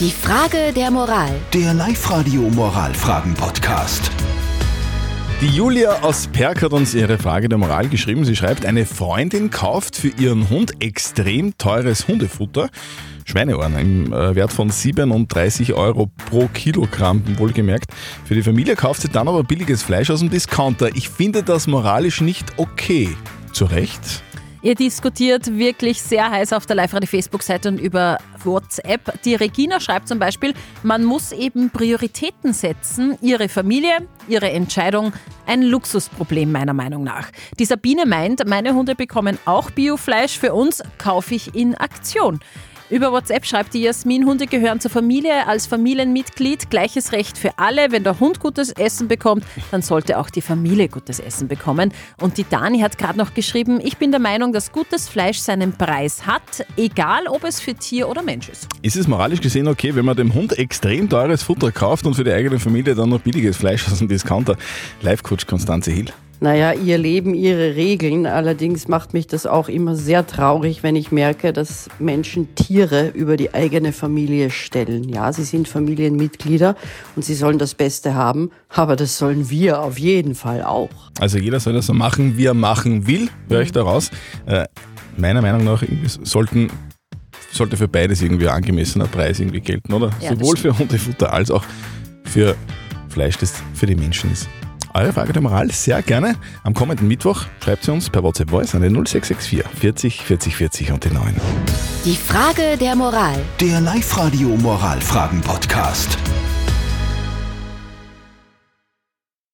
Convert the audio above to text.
Die Frage der Moral. Der Live-Radio Moralfragen-Podcast. Die Julia aus Perk hat uns ihre Frage der Moral geschrieben. Sie schreibt, eine Freundin kauft für ihren Hund extrem teures Hundefutter. Schweineohren im äh, Wert von 37 Euro pro Kilogramm, wohlgemerkt. Für die Familie kauft sie dann aber billiges Fleisch aus dem Discounter. Ich finde das moralisch nicht okay. Zu Recht? Ihr diskutiert wirklich sehr heiß auf der Live-Radio-Facebook-Seite und über WhatsApp. Die Regina schreibt zum Beispiel, man muss eben Prioritäten setzen. Ihre Familie, ihre Entscheidung, ein Luxusproblem meiner Meinung nach. Die Sabine meint, meine Hunde bekommen auch Biofleisch. Für uns kaufe ich in Aktion. Über WhatsApp schreibt die Jasmin, Hunde gehören zur Familie als Familienmitglied. Gleiches Recht für alle. Wenn der Hund gutes Essen bekommt, dann sollte auch die Familie gutes Essen bekommen. Und die Dani hat gerade noch geschrieben, ich bin der Meinung, dass gutes Fleisch seinen Preis hat, egal ob es für Tier oder Mensch ist. Ist es moralisch gesehen okay, wenn man dem Hund extrem teures Futter kauft und für die eigene Familie dann noch billiges Fleisch aus dem Discounter? Live-Coach Konstanze Hill. Naja, ihr Leben, ihre Regeln. Allerdings macht mich das auch immer sehr traurig, wenn ich merke, dass Menschen Tiere über die eigene Familie stellen. Ja, sie sind Familienmitglieder und sie sollen das Beste haben, aber das sollen wir auf jeden Fall auch. Also jeder soll das so machen, wie er machen will, höre ich daraus. Äh, meiner Meinung nach sollten sollte für beides irgendwie ein angemessener Preis irgendwie gelten, oder? Ja, Sowohl für Hundefutter als auch für Fleisch, das für die Menschen ist. Eure Frage der Moral sehr gerne. Am kommenden Mittwoch schreibt sie uns per WhatsApp Voice an den 0664 40 40 40 und die 9. Die Frage der Moral. Der Live-Radio Moralfragen-Podcast.